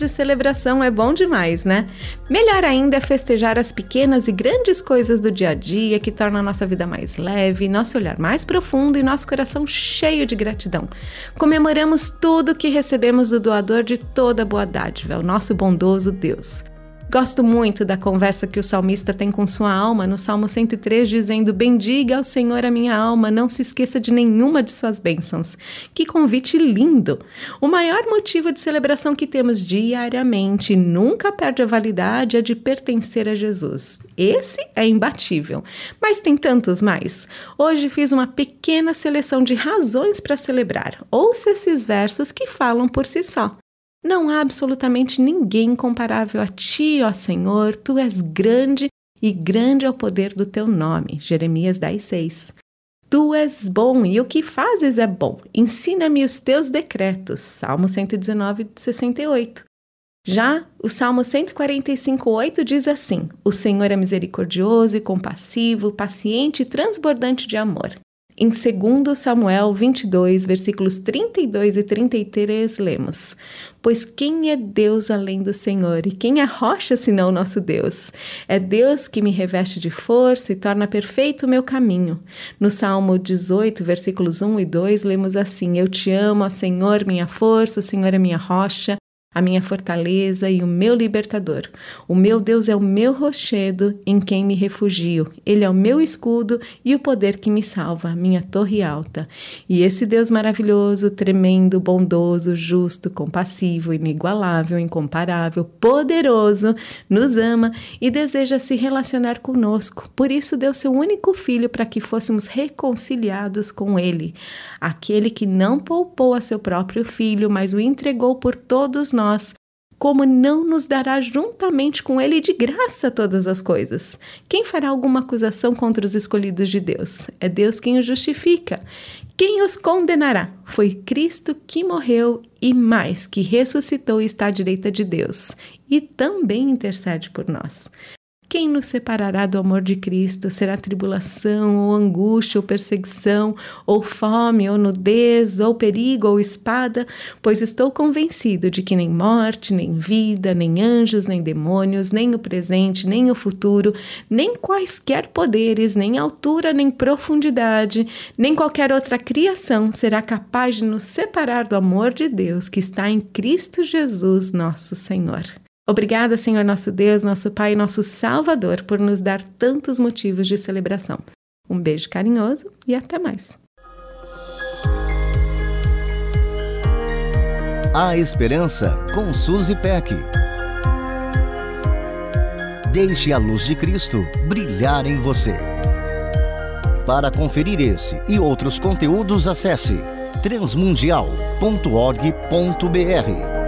De celebração é bom demais, né? Melhor ainda é festejar as pequenas e grandes coisas do dia a dia que tornam a nossa vida mais leve, nosso olhar mais profundo e nosso coração cheio de gratidão. Comemoramos tudo que recebemos do doador de toda boa dádiva, o nosso bondoso Deus. Gosto muito da conversa que o salmista tem com sua alma no Salmo 103, dizendo: Bendiga ao Senhor a minha alma, não se esqueça de nenhuma de suas bênçãos. Que convite lindo! O maior motivo de celebração que temos diariamente, nunca perde a validade, é de pertencer a Jesus. Esse é imbatível. Mas tem tantos mais. Hoje fiz uma pequena seleção de razões para celebrar. Ouça esses versos que falam por si só. Não há absolutamente ninguém comparável a ti, ó Senhor, tu és grande e grande é o poder do teu nome. Jeremias 10, 6. Tu és bom e o que fazes é bom. Ensina-me os teus decretos. Salmo 119, 68. Já o Salmo 145, 8 diz assim: O Senhor é misericordioso e compassivo, paciente e transbordante de amor. Em 2 Samuel 22, versículos 32 e 33, lemos: Pois quem é Deus além do Senhor? E quem é rocha senão nosso Deus? É Deus que me reveste de força e torna perfeito o meu caminho. No Salmo 18, versículos 1 e 2, lemos assim: Eu te amo, ó Senhor, minha força, o Senhor é minha rocha a minha fortaleza e o meu libertador. O meu Deus é o meu rochedo em quem me refugio. Ele é o meu escudo e o poder que me salva, minha torre alta. E esse Deus maravilhoso, tremendo, bondoso, justo, compassivo, inigualável, incomparável, poderoso, nos ama e deseja se relacionar conosco. Por isso deu seu único filho para que fôssemos reconciliados com ele. Aquele que não poupou a seu próprio filho, mas o entregou por todos nós nós, como não nos dará juntamente com Ele de graça todas as coisas? Quem fará alguma acusação contra os escolhidos de Deus? É Deus quem os justifica. Quem os condenará? Foi Cristo que morreu e mais, que ressuscitou e está à direita de Deus e também intercede por nós. Quem nos separará do amor de Cristo? Será tribulação, ou angústia, ou perseguição, ou fome, ou nudez, ou perigo, ou espada? Pois estou convencido de que nem morte, nem vida, nem anjos, nem demônios, nem o presente, nem o futuro, nem quaisquer poderes, nem altura, nem profundidade, nem qualquer outra criação será capaz de nos separar do amor de Deus que está em Cristo Jesus, nosso Senhor. Obrigada, Senhor nosso Deus, nosso Pai, nosso Salvador, por nos dar tantos motivos de celebração. Um beijo carinhoso e até mais. A Esperança com Suzy Peck. Deixe a luz de Cristo brilhar em você. Para conferir esse e outros conteúdos, acesse transmundial.org.br.